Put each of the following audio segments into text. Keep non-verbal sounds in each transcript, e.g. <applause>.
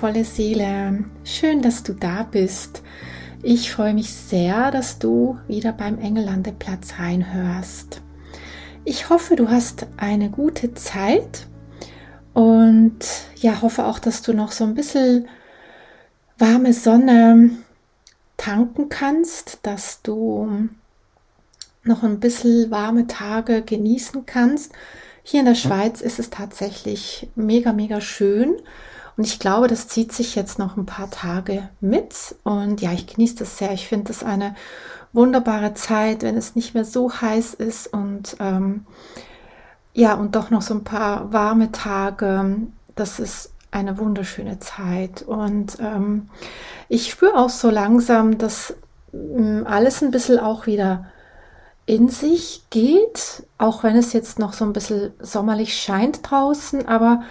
Wundervolle Seele, schön, dass du da bist. Ich freue mich sehr, dass du wieder beim Engellandeplatz reinhörst. Ich hoffe, du hast eine gute Zeit und ja, hoffe auch, dass du noch so ein bisschen warme Sonne tanken kannst, dass du noch ein bisschen warme Tage genießen kannst. Hier in der Schweiz ist es tatsächlich mega, mega schön. Und ich glaube, das zieht sich jetzt noch ein paar Tage mit. Und ja, ich genieße das sehr. Ich finde das eine wunderbare Zeit, wenn es nicht mehr so heiß ist und ähm, ja, und doch noch so ein paar warme Tage. Das ist eine wunderschöne Zeit. Und ähm, ich spüre auch so langsam, dass ähm, alles ein bisschen auch wieder in sich geht, auch wenn es jetzt noch so ein bisschen sommerlich scheint draußen, aber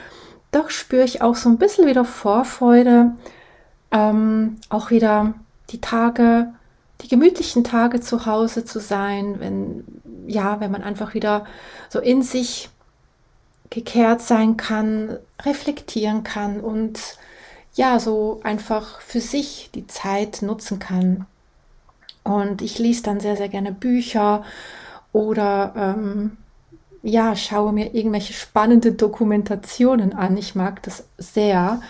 doch spüre ich auch so ein bisschen wieder Vorfreude, ähm, auch wieder die Tage, die gemütlichen Tage zu Hause zu sein, wenn, ja, wenn man einfach wieder so in sich gekehrt sein kann, reflektieren kann und ja, so einfach für sich die Zeit nutzen kann. Und ich lese dann sehr, sehr gerne Bücher oder ähm, ja, schaue mir irgendwelche spannende Dokumentationen an. Ich mag das sehr.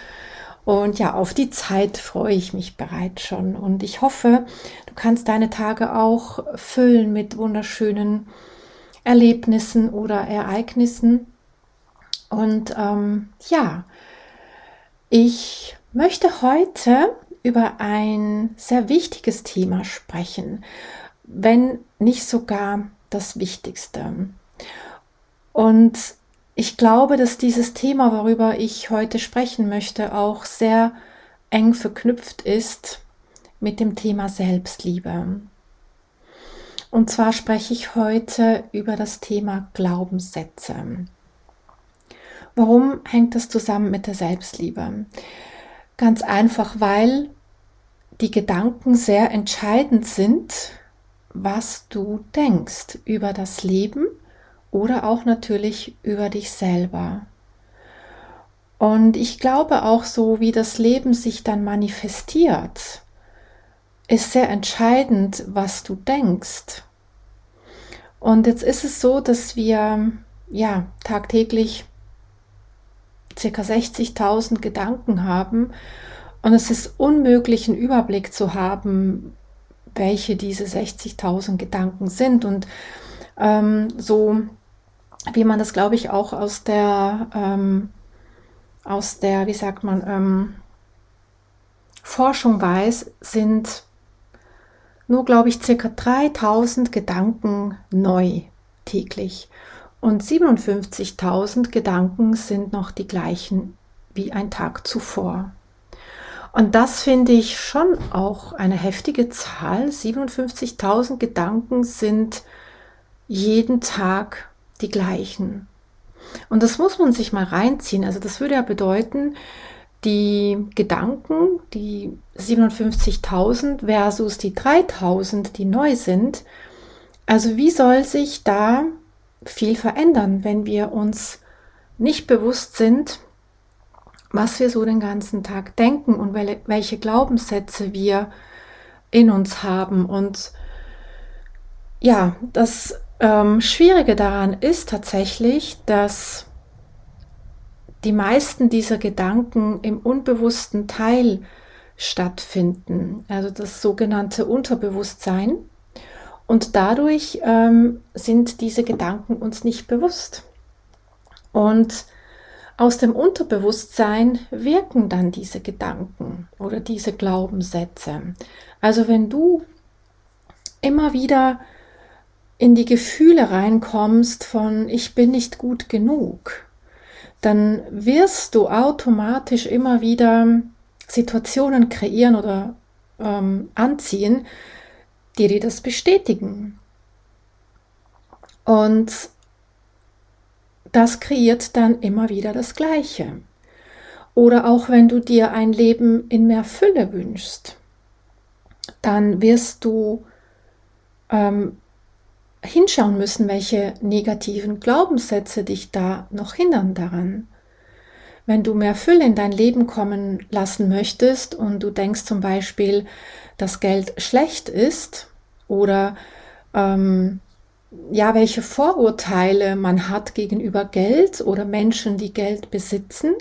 Und ja, auf die Zeit freue ich mich bereits schon. Und ich hoffe, du kannst deine Tage auch füllen mit wunderschönen Erlebnissen oder Ereignissen. Und ähm, ja, ich möchte heute über ein sehr wichtiges Thema sprechen, wenn nicht sogar das Wichtigste. Und ich glaube, dass dieses Thema, worüber ich heute sprechen möchte, auch sehr eng verknüpft ist mit dem Thema Selbstliebe. Und zwar spreche ich heute über das Thema Glaubenssätze. Warum hängt das zusammen mit der Selbstliebe? Ganz einfach, weil die Gedanken sehr entscheidend sind, was du denkst über das Leben oder auch natürlich über dich selber. Und ich glaube auch so, wie das Leben sich dann manifestiert, ist sehr entscheidend, was du denkst. Und jetzt ist es so, dass wir ja tagtäglich ca. 60.000 Gedanken haben und es ist unmöglich, einen Überblick zu haben, welche diese 60.000 Gedanken sind. Und ähm, so wie man das, glaube ich, auch aus der, ähm, aus der, wie sagt man, ähm, Forschung weiß, sind nur, glaube ich, circa 3000 Gedanken neu täglich. Und 57.000 Gedanken sind noch die gleichen wie ein Tag zuvor. Und das finde ich schon auch eine heftige Zahl. 57.000 Gedanken sind jeden Tag die gleichen. Und das muss man sich mal reinziehen. Also das würde ja bedeuten, die Gedanken, die 57.000 versus die 3.000, die neu sind. Also wie soll sich da viel verändern, wenn wir uns nicht bewusst sind, was wir so den ganzen Tag denken und welche Glaubenssätze wir in uns haben. Und ja, das ähm, Schwierige daran ist tatsächlich, dass die meisten dieser Gedanken im unbewussten Teil stattfinden, also das sogenannte Unterbewusstsein. Und dadurch ähm, sind diese Gedanken uns nicht bewusst. Und aus dem Unterbewusstsein wirken dann diese Gedanken oder diese Glaubenssätze. Also wenn du immer wieder in die Gefühle reinkommst von ich bin nicht gut genug, dann wirst du automatisch immer wieder Situationen kreieren oder ähm, anziehen, die dir das bestätigen. Und das kreiert dann immer wieder das Gleiche. Oder auch wenn du dir ein Leben in mehr Fülle wünschst, dann wirst du ähm, hinschauen müssen, welche negativen Glaubenssätze dich da noch hindern daran. Wenn du mehr Fülle in dein Leben kommen lassen möchtest und du denkst zum Beispiel, dass Geld schlecht ist oder ähm, ja, welche Vorurteile man hat gegenüber Geld oder Menschen, die Geld besitzen,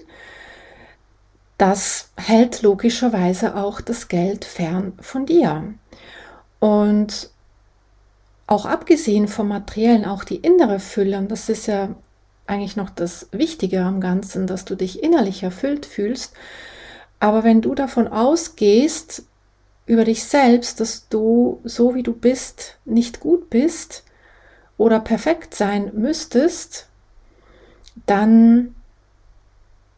das hält logischerweise auch das Geld fern von dir. Und auch abgesehen vom Materiellen, auch die innere Fülle, und das ist ja eigentlich noch das Wichtige am Ganzen, dass du dich innerlich erfüllt fühlst. Aber wenn du davon ausgehst, über dich selbst, dass du so wie du bist nicht gut bist oder perfekt sein müsstest, dann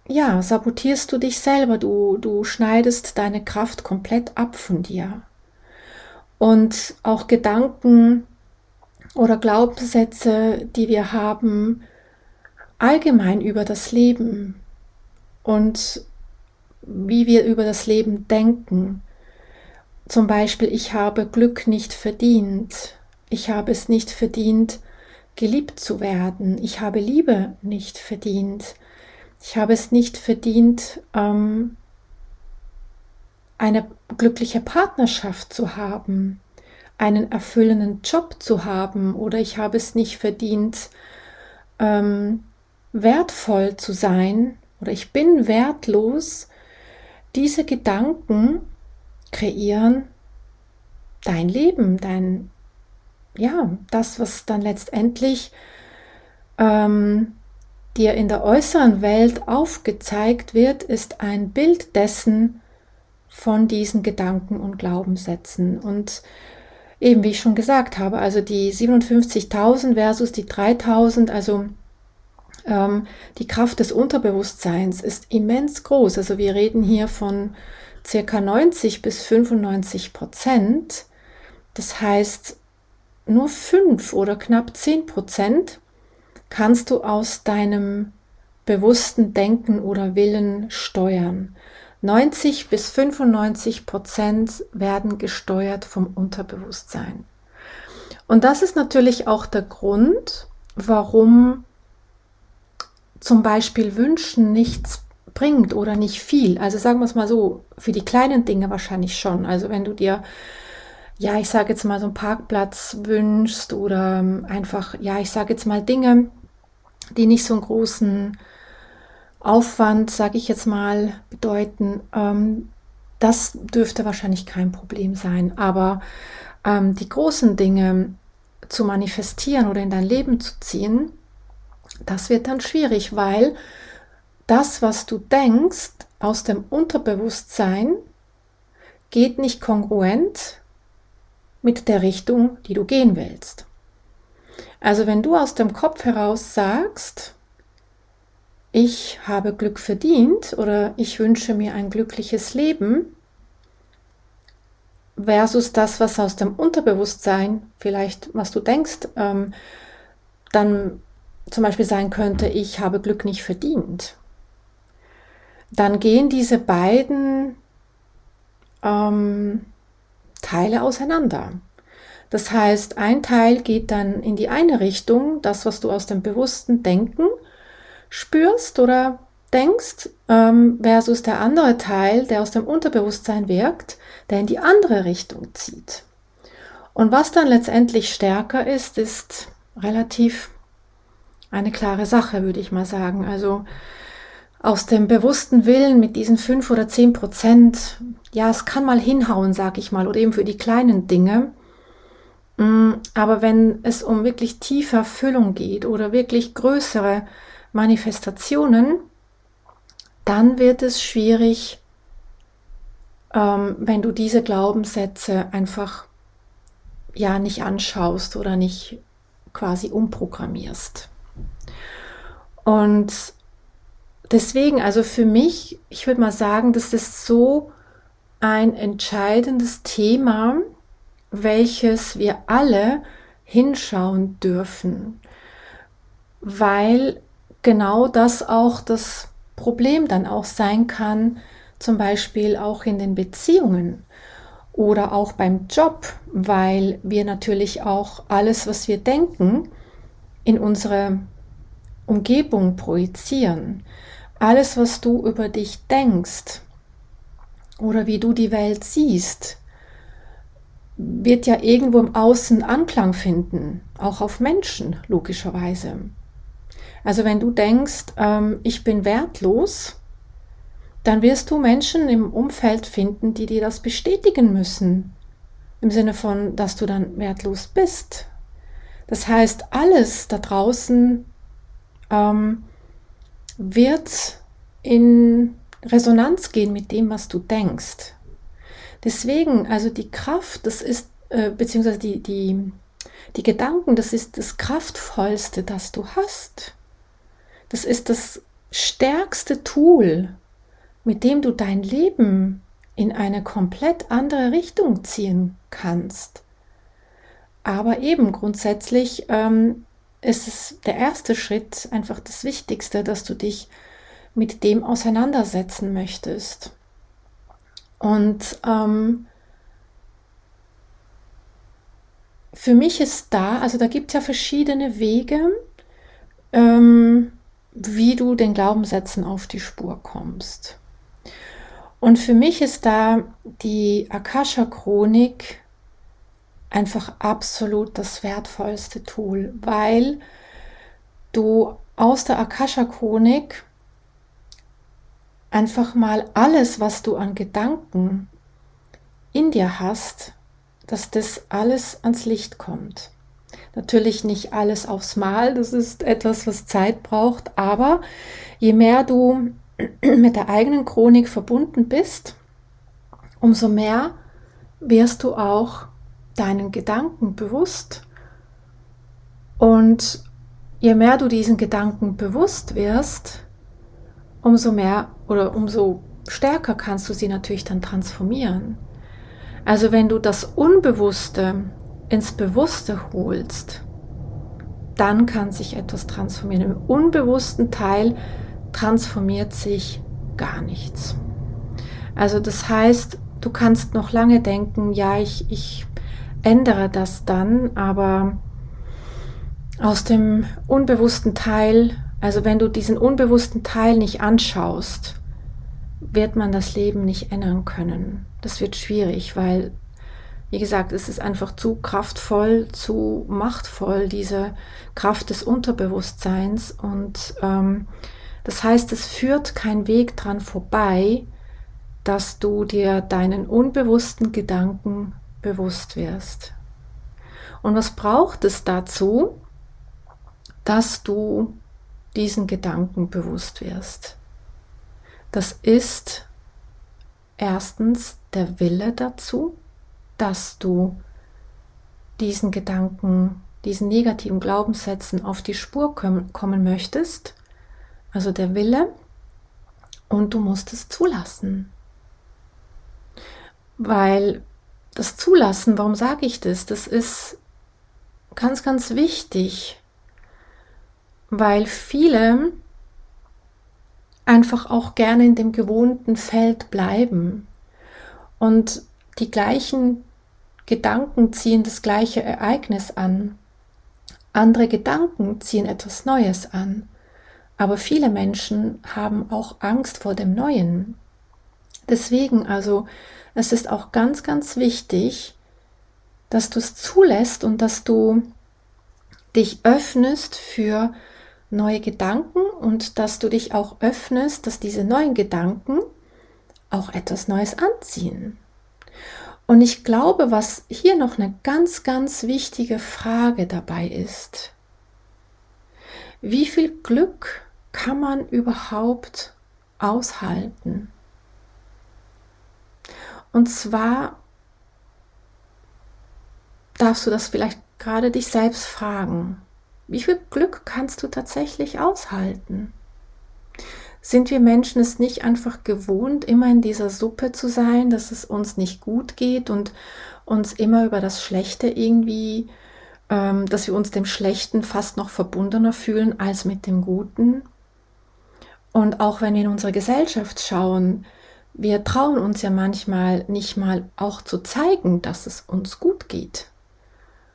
ja, sabotierst du dich selber, du, du schneidest deine Kraft komplett ab von dir. Und auch Gedanken oder Glaubenssätze, die wir haben, allgemein über das Leben und wie wir über das Leben denken. Zum Beispiel, ich habe Glück nicht verdient. Ich habe es nicht verdient, geliebt zu werden. Ich habe Liebe nicht verdient. Ich habe es nicht verdient, ähm, eine glückliche Partnerschaft zu haben, einen erfüllenden Job zu haben oder ich habe es nicht verdient, ähm, wertvoll zu sein oder ich bin wertlos. Diese Gedanken kreieren dein Leben, dein, ja, das, was dann letztendlich ähm, dir in der äußeren Welt aufgezeigt wird, ist ein Bild dessen von diesen Gedanken und Glaubenssätzen. Und eben wie ich schon gesagt habe, also die 57.000 versus die 3.000, also ähm, die Kraft des Unterbewusstseins ist immens groß. Also wir reden hier von circa 90 bis 95 Prozent. Das heißt, nur 5 oder knapp 10 Prozent kannst du aus deinem bewussten Denken oder Willen steuern. 90 bis 95 Prozent werden gesteuert vom Unterbewusstsein. Und das ist natürlich auch der Grund, warum zum Beispiel Wünschen nichts bringt oder nicht viel. Also sagen wir es mal so, für die kleinen Dinge wahrscheinlich schon. Also wenn du dir ja, ich sage jetzt mal so einen Parkplatz wünschst oder einfach, ja, ich sage jetzt mal Dinge, die nicht so einen großen Aufwand, sage ich jetzt mal, bedeuten. Ähm, das dürfte wahrscheinlich kein Problem sein. Aber ähm, die großen Dinge zu manifestieren oder in dein Leben zu ziehen, das wird dann schwierig, weil das, was du denkst aus dem Unterbewusstsein, geht nicht kongruent mit der Richtung, die du gehen willst. Also wenn du aus dem Kopf heraus sagst, ich habe Glück verdient oder ich wünsche mir ein glückliches Leben, versus das, was aus dem Unterbewusstsein, vielleicht was du denkst, ähm, dann zum Beispiel sein könnte, ich habe Glück nicht verdient, dann gehen diese beiden ähm, Teile auseinander. Das heißt, ein Teil geht dann in die eine Richtung, das, was du aus dem bewussten Denken spürst oder denkst, ähm, versus der andere Teil, der aus dem Unterbewusstsein wirkt, der in die andere Richtung zieht. Und was dann letztendlich stärker ist, ist relativ eine klare Sache, würde ich mal sagen. Also aus dem bewussten Willen mit diesen fünf oder zehn Prozent, ja, es kann mal hinhauen, sag ich mal, oder eben für die kleinen Dinge. Mm, aber wenn es um wirklich tiefe Erfüllung geht oder wirklich größere Manifestationen, dann wird es schwierig, ähm, wenn du diese Glaubenssätze einfach ja nicht anschaust oder nicht quasi umprogrammierst. Und deswegen, also für mich, ich würde mal sagen, das ist so ein entscheidendes Thema, welches wir alle hinschauen dürfen, weil genau das auch das Problem dann auch sein kann, zum Beispiel auch in den Beziehungen oder auch beim Job, weil wir natürlich auch alles, was wir denken, in unsere Umgebung projizieren. Alles, was du über dich denkst oder wie du die Welt siehst, wird ja irgendwo im Außen Anklang finden, auch auf Menschen logischerweise. Also wenn du denkst, ähm, ich bin wertlos, dann wirst du Menschen im Umfeld finden, die dir das bestätigen müssen. Im Sinne von, dass du dann wertlos bist. Das heißt, alles da draußen ähm, wird in Resonanz gehen mit dem, was du denkst. Deswegen, also die Kraft, das ist, äh, beziehungsweise die, die, die Gedanken, das ist das Kraftvollste, das du hast. Das ist das stärkste Tool, mit dem du dein Leben in eine komplett andere Richtung ziehen kannst. Aber eben grundsätzlich ähm, ist es der erste Schritt, einfach das Wichtigste, dass du dich mit dem auseinandersetzen möchtest. Und ähm, für mich ist da, also da gibt es ja verschiedene Wege, ähm, wie du den Glaubenssätzen auf die Spur kommst. Und für mich ist da die Akasha-Chronik einfach absolut das wertvollste Tool, weil du aus der Akasha-Chronik einfach mal alles, was du an Gedanken in dir hast, dass das alles ans Licht kommt. Natürlich nicht alles aufs Mal, das ist etwas, was Zeit braucht, aber je mehr du <clears throat> mit der eigenen Chronik verbunden bist, umso mehr wirst du auch deinen Gedanken bewusst. Und je mehr du diesen Gedanken bewusst wirst, umso mehr oder umso stärker kannst du sie natürlich dann transformieren. Also wenn du das Unbewusste ins Bewusste holst, dann kann sich etwas transformieren. Im unbewussten Teil transformiert sich gar nichts. Also das heißt, du kannst noch lange denken, ja, ich, ich ändere das dann, aber aus dem unbewussten Teil, also wenn du diesen unbewussten Teil nicht anschaust, wird man das Leben nicht ändern können. Das wird schwierig, weil, wie gesagt, es ist einfach zu kraftvoll, zu machtvoll, diese Kraft des Unterbewusstseins. Und ähm, das heißt, es führt kein Weg dran vorbei, dass du dir deinen unbewussten Gedanken bewusst wirst. Und was braucht es dazu, dass du diesen Gedanken bewusst wirst? Das ist erstens der Wille dazu, dass du diesen Gedanken, diesen negativen Glaubenssätzen auf die Spur kommen möchtest also der Wille, und du musst es zulassen. Weil das Zulassen, warum sage ich das? Das ist ganz, ganz wichtig, weil viele einfach auch gerne in dem gewohnten Feld bleiben und die gleichen Gedanken ziehen das gleiche Ereignis an. Andere Gedanken ziehen etwas Neues an. Aber viele Menschen haben auch Angst vor dem Neuen. Deswegen also, es ist auch ganz, ganz wichtig, dass du es zulässt und dass du dich öffnest für neue Gedanken und dass du dich auch öffnest, dass diese neuen Gedanken auch etwas Neues anziehen. Und ich glaube, was hier noch eine ganz, ganz wichtige Frage dabei ist, wie viel Glück kann man überhaupt aushalten? Und zwar darfst du das vielleicht gerade dich selbst fragen. Wie viel Glück kannst du tatsächlich aushalten? Sind wir Menschen es nicht einfach gewohnt, immer in dieser Suppe zu sein, dass es uns nicht gut geht und uns immer über das Schlechte irgendwie, ähm, dass wir uns dem Schlechten fast noch verbundener fühlen als mit dem Guten? Und auch wenn wir in unsere Gesellschaft schauen, wir trauen uns ja manchmal nicht mal auch zu zeigen, dass es uns gut geht.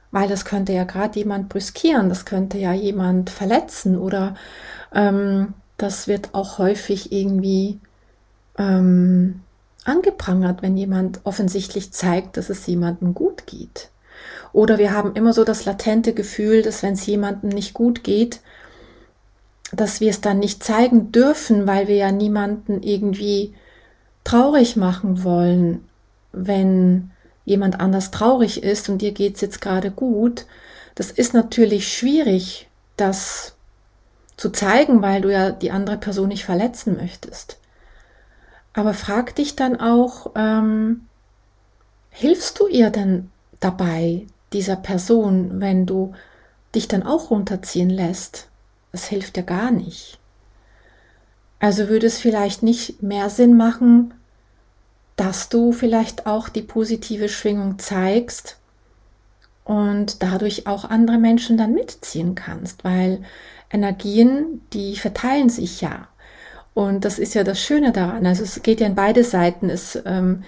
Weil das könnte ja gerade jemand brüskieren, das könnte ja jemand verletzen oder ähm, das wird auch häufig irgendwie ähm, angeprangert, wenn jemand offensichtlich zeigt, dass es jemandem gut geht. Oder wir haben immer so das latente Gefühl, dass wenn es jemandem nicht gut geht, dass wir es dann nicht zeigen dürfen, weil wir ja niemanden irgendwie traurig machen wollen, wenn jemand anders traurig ist und dir geht es jetzt gerade gut. Das ist natürlich schwierig, das zu zeigen, weil du ja die andere Person nicht verletzen möchtest. Aber frag dich dann auch, ähm, hilfst du ihr denn dabei, dieser Person, wenn du dich dann auch runterziehen lässt? Das hilft ja gar nicht. Also würde es vielleicht nicht mehr Sinn machen, dass du vielleicht auch die positive Schwingung zeigst und dadurch auch andere Menschen dann mitziehen kannst, weil Energien, die verteilen sich ja. Und das ist ja das Schöne daran. Also es geht ja in beide Seiten. Es, ähm,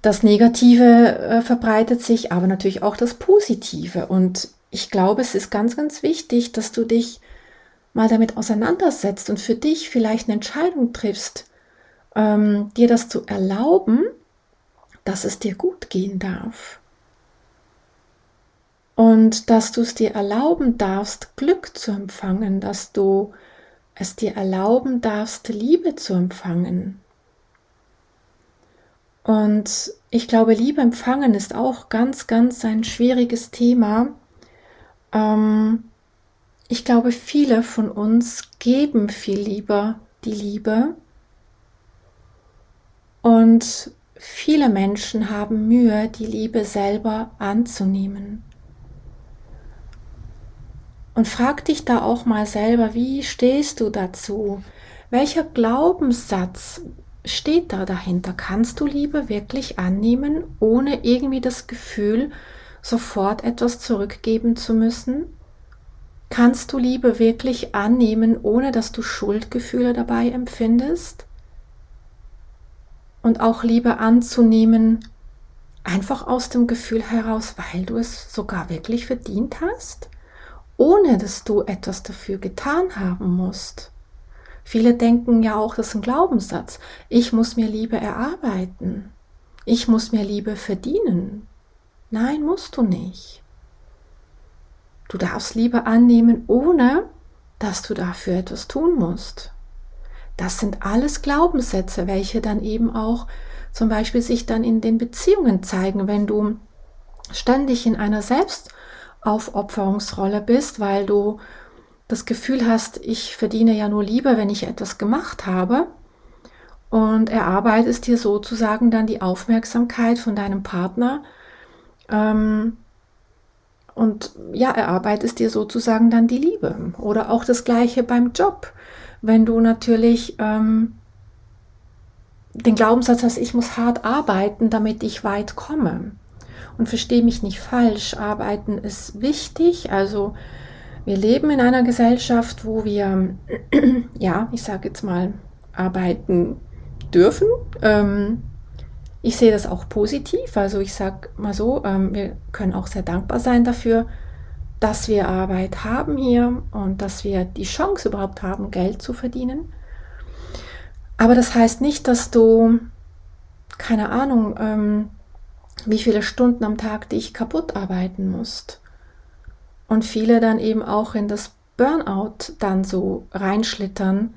das Negative äh, verbreitet sich, aber natürlich auch das Positive. Und ich glaube, es ist ganz, ganz wichtig, dass du dich mal damit auseinandersetzt und für dich vielleicht eine Entscheidung triffst, ähm, dir das zu erlauben, dass es dir gut gehen darf. Und dass du es dir erlauben darfst, Glück zu empfangen, dass du es dir erlauben darfst, Liebe zu empfangen. Und ich glaube, Liebe empfangen ist auch ganz, ganz ein schwieriges Thema. Ähm, ich glaube, viele von uns geben viel lieber die Liebe. Und viele Menschen haben Mühe, die Liebe selber anzunehmen. Und frag dich da auch mal selber, wie stehst du dazu? Welcher Glaubenssatz steht da dahinter? Kannst du Liebe wirklich annehmen, ohne irgendwie das Gefühl, sofort etwas zurückgeben zu müssen? Kannst du Liebe wirklich annehmen, ohne dass du Schuldgefühle dabei empfindest? Und auch Liebe anzunehmen, einfach aus dem Gefühl heraus, weil du es sogar wirklich verdient hast, ohne dass du etwas dafür getan haben musst. Viele denken ja auch, das ist ein Glaubenssatz. Ich muss mir Liebe erarbeiten. Ich muss mir Liebe verdienen. Nein, musst du nicht. Du darfst Liebe annehmen, ohne dass du dafür etwas tun musst. Das sind alles Glaubenssätze, welche dann eben auch zum Beispiel sich dann in den Beziehungen zeigen, wenn du ständig in einer Selbstaufopferungsrolle bist, weil du das Gefühl hast, ich verdiene ja nur Liebe, wenn ich etwas gemacht habe und erarbeitest dir sozusagen dann die Aufmerksamkeit von deinem Partner, ähm, und ja, erarbeitest dir sozusagen dann die Liebe. Oder auch das gleiche beim Job. Wenn du natürlich ähm, den Glaubenssatz hast, ich muss hart arbeiten, damit ich weit komme. Und verstehe mich nicht falsch, arbeiten ist wichtig. Also wir leben in einer Gesellschaft, wo wir, <clears throat> ja, ich sage jetzt mal, arbeiten dürfen. Ähm, ich sehe das auch positiv. Also ich sage mal so, ähm, wir können auch sehr dankbar sein dafür, dass wir Arbeit haben hier und dass wir die Chance überhaupt haben, Geld zu verdienen. Aber das heißt nicht, dass du, keine Ahnung, ähm, wie viele Stunden am Tag dich kaputt arbeiten musst. Und viele dann eben auch in das Burnout dann so reinschlittern,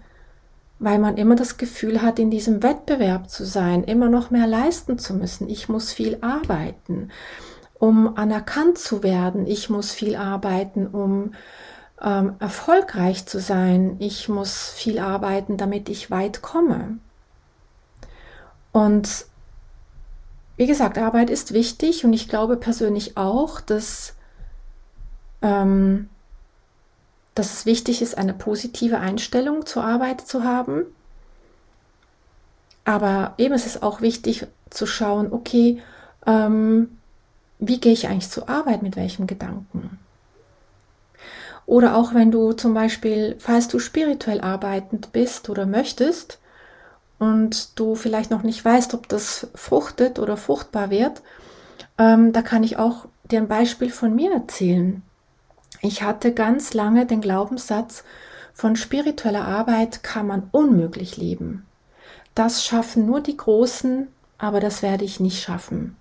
weil man immer das Gefühl hat, in diesem Wettbewerb zu sein, immer noch mehr leisten zu müssen. Ich muss viel arbeiten, um anerkannt zu werden. Ich muss viel arbeiten, um ähm, erfolgreich zu sein. Ich muss viel arbeiten, damit ich weit komme. Und wie gesagt, Arbeit ist wichtig und ich glaube persönlich auch, dass ähm, dass es wichtig ist, eine positive Einstellung zur Arbeit zu haben. Aber eben ist es auch wichtig zu schauen, okay, ähm, wie gehe ich eigentlich zur Arbeit, mit welchem Gedanken? Oder auch wenn du zum Beispiel, falls du spirituell arbeitend bist oder möchtest und du vielleicht noch nicht weißt, ob das fruchtet oder fruchtbar wird, ähm, da kann ich auch dir ein Beispiel von mir erzählen. Ich hatte ganz lange den Glaubenssatz, von spiritueller Arbeit kann man unmöglich leben. Das schaffen nur die Großen, aber das werde ich nicht schaffen.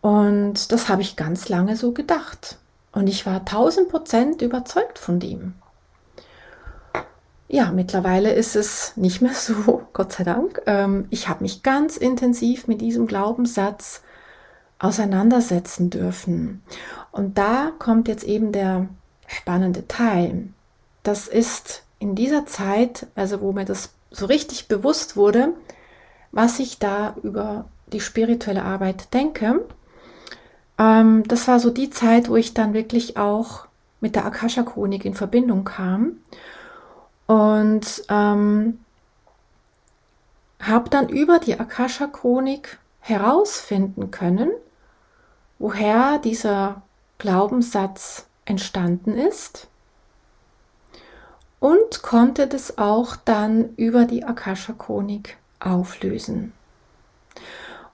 Und das habe ich ganz lange so gedacht. Und ich war tausend Prozent überzeugt von dem. Ja, mittlerweile ist es nicht mehr so, <laughs> Gott sei Dank. Ähm, ich habe mich ganz intensiv mit diesem Glaubenssatz auseinandersetzen dürfen. Und da kommt jetzt eben der spannende Teil. Das ist in dieser Zeit, also wo mir das so richtig bewusst wurde, was ich da über die spirituelle Arbeit denke. Ähm, das war so die Zeit, wo ich dann wirklich auch mit der Akasha-Chronik in Verbindung kam und ähm, habe dann über die Akasha-Chronik herausfinden können, woher dieser Glaubenssatz entstanden ist und konnte das auch dann über die Akasha-Chronik auflösen.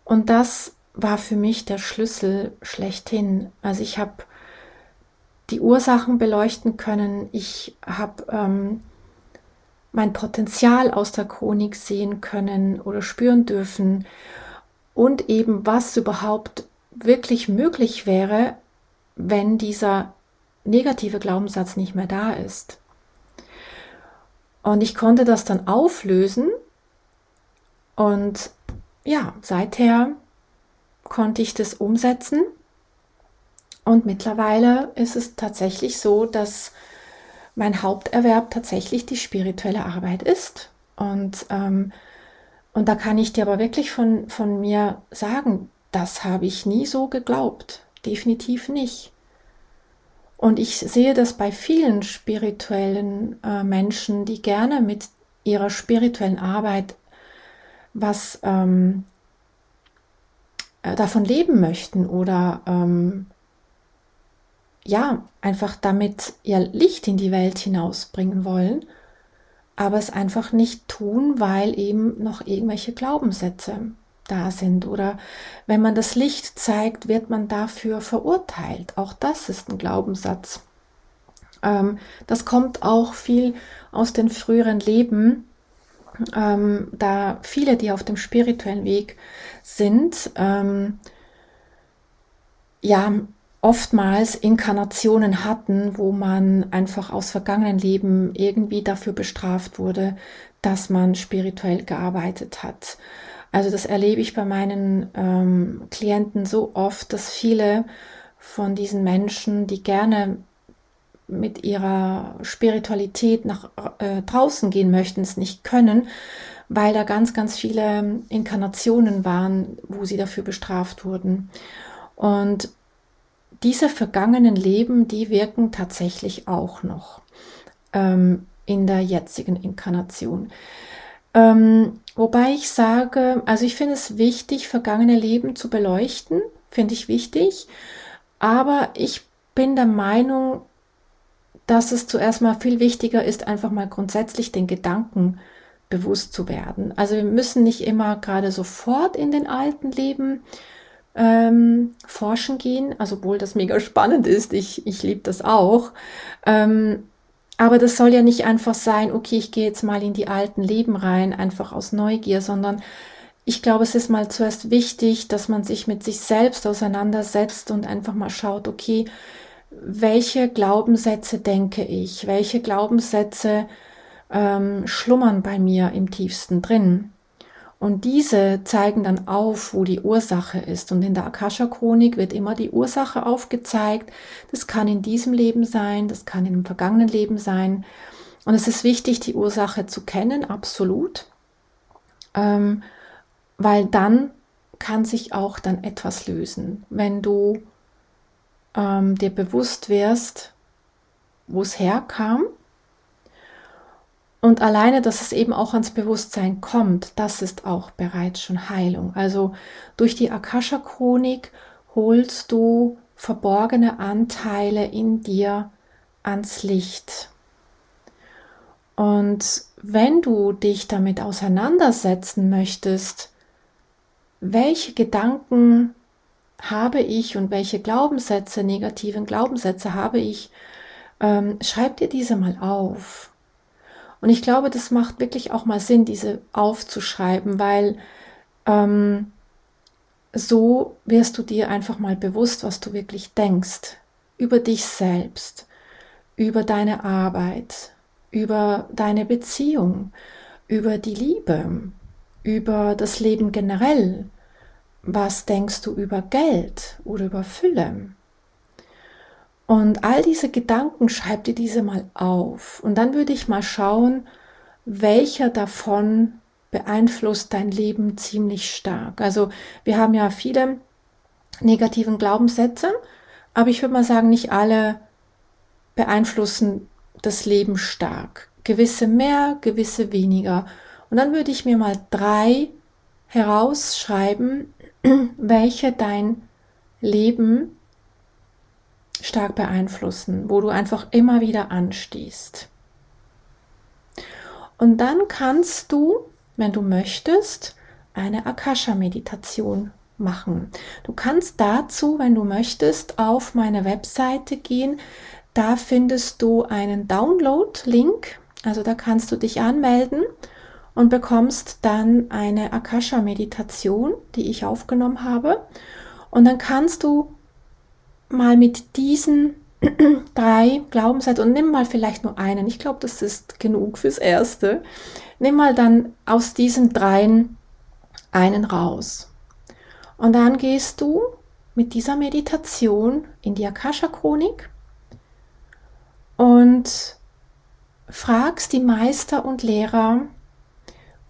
Und das war für mich der Schlüssel schlechthin. Also ich habe die Ursachen beleuchten können, ich habe ähm, mein Potenzial aus der Chronik sehen können oder spüren dürfen und eben was überhaupt wirklich möglich wäre, wenn dieser negative Glaubenssatz nicht mehr da ist. Und ich konnte das dann auflösen und ja, seither konnte ich das umsetzen. Und mittlerweile ist es tatsächlich so, dass mein Haupterwerb tatsächlich die spirituelle Arbeit ist. Und, ähm, und da kann ich dir aber wirklich von, von mir sagen, das habe ich nie so geglaubt. Definitiv nicht. Und ich sehe das bei vielen spirituellen äh, Menschen, die gerne mit ihrer spirituellen Arbeit was ähm, äh, davon leben möchten oder ähm, ja, einfach damit ihr Licht in die Welt hinausbringen wollen, aber es einfach nicht tun, weil eben noch irgendwelche Glaubenssätze da sind. Oder wenn man das Licht zeigt, wird man dafür verurteilt. Auch das ist ein Glaubenssatz. Ähm, das kommt auch viel aus den früheren Leben, ähm, da viele, die auf dem spirituellen Weg sind, ähm, ja, oftmals Inkarnationen hatten, wo man einfach aus vergangenen Leben irgendwie dafür bestraft wurde, dass man spirituell gearbeitet hat. Also das erlebe ich bei meinen ähm, Klienten so oft, dass viele von diesen Menschen, die gerne mit ihrer Spiritualität nach äh, draußen gehen möchten, es nicht können, weil da ganz, ganz viele Inkarnationen waren, wo sie dafür bestraft wurden. Und diese vergangenen Leben, die wirken tatsächlich auch noch ähm, in der jetzigen Inkarnation. Ähm, wobei ich sage, also ich finde es wichtig, vergangene Leben zu beleuchten, finde ich wichtig, aber ich bin der Meinung, dass es zuerst mal viel wichtiger ist, einfach mal grundsätzlich den Gedanken bewusst zu werden. Also wir müssen nicht immer gerade sofort in den alten Leben ähm, forschen gehen, also obwohl das mega spannend ist, ich, ich liebe das auch. Ähm, aber das soll ja nicht einfach sein, okay, ich gehe jetzt mal in die alten Leben rein, einfach aus Neugier, sondern ich glaube, es ist mal zuerst wichtig, dass man sich mit sich selbst auseinandersetzt und einfach mal schaut, okay, welche Glaubenssätze denke ich, welche Glaubenssätze ähm, schlummern bei mir im tiefsten drin. Und diese zeigen dann auf, wo die Ursache ist. Und in der Akasha-Chronik wird immer die Ursache aufgezeigt. Das kann in diesem Leben sein, das kann in einem vergangenen Leben sein. Und es ist wichtig, die Ursache zu kennen, absolut. Ähm, weil dann kann sich auch dann etwas lösen. Wenn du ähm, dir bewusst wirst, wo es herkam. Und alleine, dass es eben auch ans Bewusstsein kommt, das ist auch bereits schon Heilung. Also durch die Akasha-Chronik holst du verborgene Anteile in dir ans Licht. Und wenn du dich damit auseinandersetzen möchtest, welche Gedanken habe ich und welche Glaubenssätze, negativen Glaubenssätze habe ich, ähm, schreib dir diese mal auf. Und ich glaube, das macht wirklich auch mal Sinn, diese aufzuschreiben, weil ähm, so wirst du dir einfach mal bewusst, was du wirklich denkst über dich selbst, über deine Arbeit, über deine Beziehung, über die Liebe, über das Leben generell. Was denkst du über Geld oder über Fülle? Und all diese Gedanken schreib dir diese mal auf. Und dann würde ich mal schauen, welcher davon beeinflusst dein Leben ziemlich stark. Also wir haben ja viele negativen Glaubenssätze, aber ich würde mal sagen, nicht alle beeinflussen das Leben stark. Gewisse mehr, gewisse weniger. Und dann würde ich mir mal drei herausschreiben, <clears throat> welche dein Leben stark beeinflussen, wo du einfach immer wieder anstehst. Und dann kannst du, wenn du möchtest, eine Akasha-Meditation machen. Du kannst dazu, wenn du möchtest, auf meine Webseite gehen. Da findest du einen Download-Link. Also da kannst du dich anmelden und bekommst dann eine Akasha-Meditation, die ich aufgenommen habe. Und dann kannst du mal mit diesen <clears throat> drei Glaubenssätzen und nimm mal vielleicht nur einen. Ich glaube, das ist genug fürs Erste. Nimm mal dann aus diesen dreien einen raus. Und dann gehst du mit dieser Meditation in die Akasha-Chronik und fragst die Meister und Lehrer,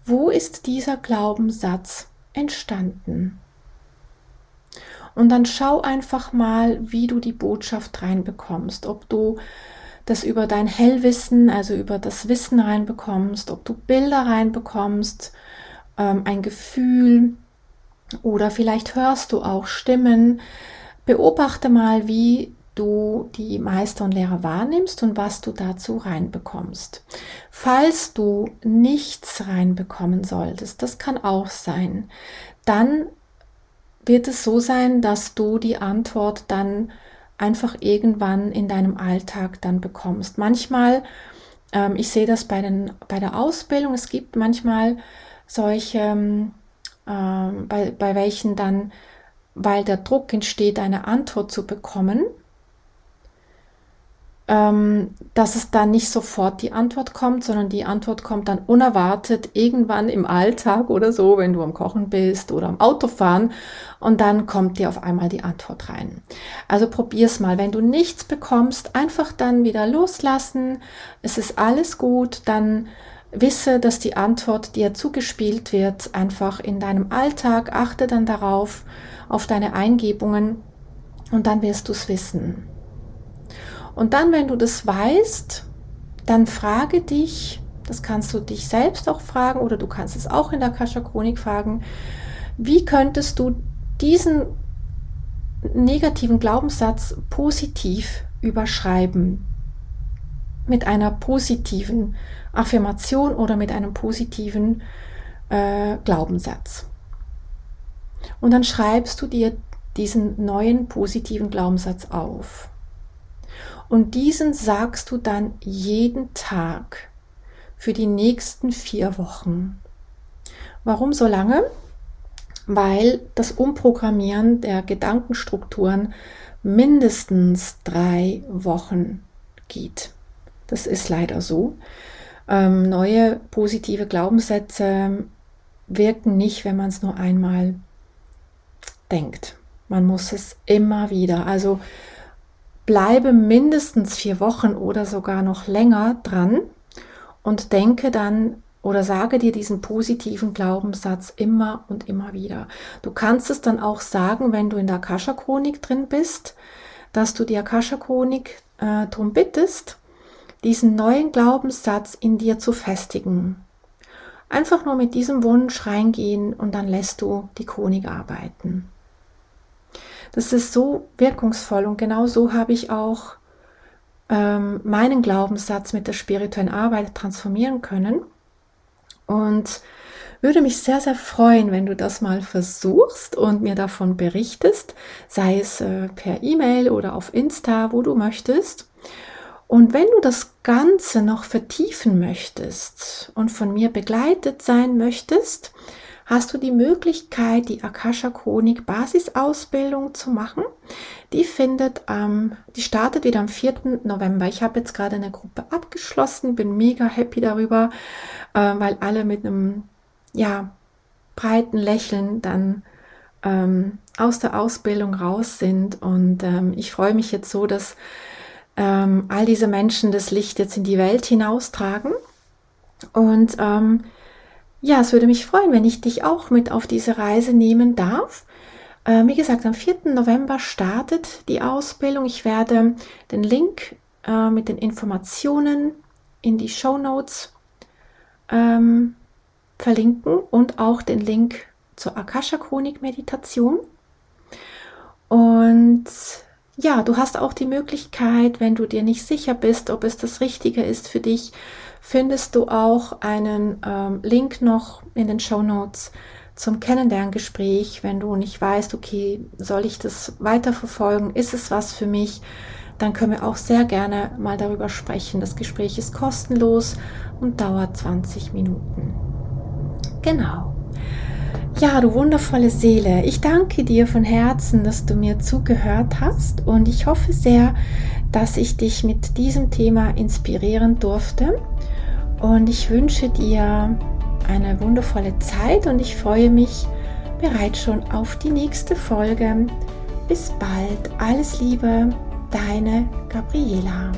wo ist dieser Glaubenssatz entstanden? Und dann schau einfach mal, wie du die Botschaft reinbekommst, ob du das über dein Hellwissen, also über das Wissen reinbekommst, ob du Bilder reinbekommst, ähm, ein Gefühl oder vielleicht hörst du auch Stimmen. Beobachte mal, wie du die Meister und Lehrer wahrnimmst und was du dazu reinbekommst. Falls du nichts reinbekommen solltest, das kann auch sein, dann wird es so sein, dass du die Antwort dann einfach irgendwann in deinem Alltag dann bekommst. Manchmal, ähm, ich sehe das bei, den, bei der Ausbildung, es gibt manchmal solche, ähm, bei, bei welchen dann, weil der Druck entsteht, eine Antwort zu bekommen, ähm, dass es dann nicht sofort die Antwort kommt, sondern die Antwort kommt dann unerwartet irgendwann im Alltag oder so, wenn du am Kochen bist oder am Autofahren und dann kommt dir auf einmal die Antwort rein. Also probier's mal. Wenn du nichts bekommst, einfach dann wieder loslassen. Es ist alles gut, dann wisse, dass die Antwort dir zugespielt wird, einfach in deinem Alltag. Achte dann darauf, auf deine Eingebungen und dann wirst du es wissen. Und dann, wenn du das weißt, dann frage dich, das kannst du dich selbst auch fragen oder du kannst es auch in der Kascha Chronik fragen, wie könntest du diesen negativen Glaubenssatz positiv überschreiben? Mit einer positiven Affirmation oder mit einem positiven äh, Glaubenssatz. Und dann schreibst du dir diesen neuen positiven Glaubenssatz auf. Und diesen sagst du dann jeden Tag für die nächsten vier Wochen. Warum so lange? Weil das Umprogrammieren der Gedankenstrukturen mindestens drei Wochen geht. Das ist leider so. Ähm, neue positive Glaubenssätze wirken nicht, wenn man es nur einmal denkt. Man muss es immer wieder. Also bleibe mindestens vier Wochen oder sogar noch länger dran und denke dann oder sage dir diesen positiven Glaubenssatz immer und immer wieder. Du kannst es dann auch sagen, wenn du in der Akasha-Chronik drin bist, dass du die Akasha-Chronik äh, darum bittest, diesen neuen Glaubenssatz in dir zu festigen. Einfach nur mit diesem Wunsch reingehen und dann lässt du die Chronik arbeiten. Das ist so wirkungsvoll und genau so habe ich auch ähm, meinen Glaubenssatz mit der spirituellen Arbeit transformieren können. Und würde mich sehr, sehr freuen, wenn du das mal versuchst und mir davon berichtest, sei es äh, per E-Mail oder auf Insta, wo du möchtest. Und wenn du das Ganze noch vertiefen möchtest und von mir begleitet sein möchtest, hast du die Möglichkeit, die Akasha Chronik Basisausbildung zu machen. Die findet, ähm, die startet wieder am 4. November. Ich habe jetzt gerade eine Gruppe abgeschlossen, bin mega happy darüber, äh, weil alle mit einem, ja, breiten Lächeln dann ähm, aus der Ausbildung raus sind. Und ähm, ich freue mich jetzt so, dass ähm, all diese Menschen das Licht jetzt in die Welt hinaustragen. Und ähm, ja, es würde mich freuen, wenn ich dich auch mit auf diese Reise nehmen darf. Äh, wie gesagt, am 4. November startet die Ausbildung. Ich werde den Link äh, mit den Informationen in die Show Notes ähm, verlinken und auch den Link zur Akasha Chronik Meditation. Und ja, du hast auch die Möglichkeit, wenn du dir nicht sicher bist, ob es das Richtige ist für dich, findest du auch einen ähm, Link noch in den Show Notes zum Kennenlerngespräch, wenn du nicht weißt, okay, soll ich das weiterverfolgen, ist es was für mich, dann können wir auch sehr gerne mal darüber sprechen. Das Gespräch ist kostenlos und dauert 20 Minuten. Genau. Ja, du wundervolle Seele, ich danke dir von Herzen, dass du mir zugehört hast und ich hoffe sehr, dass ich dich mit diesem Thema inspirieren durfte und ich wünsche dir eine wundervolle Zeit und ich freue mich bereits schon auf die nächste Folge. Bis bald, alles Liebe, deine Gabriela.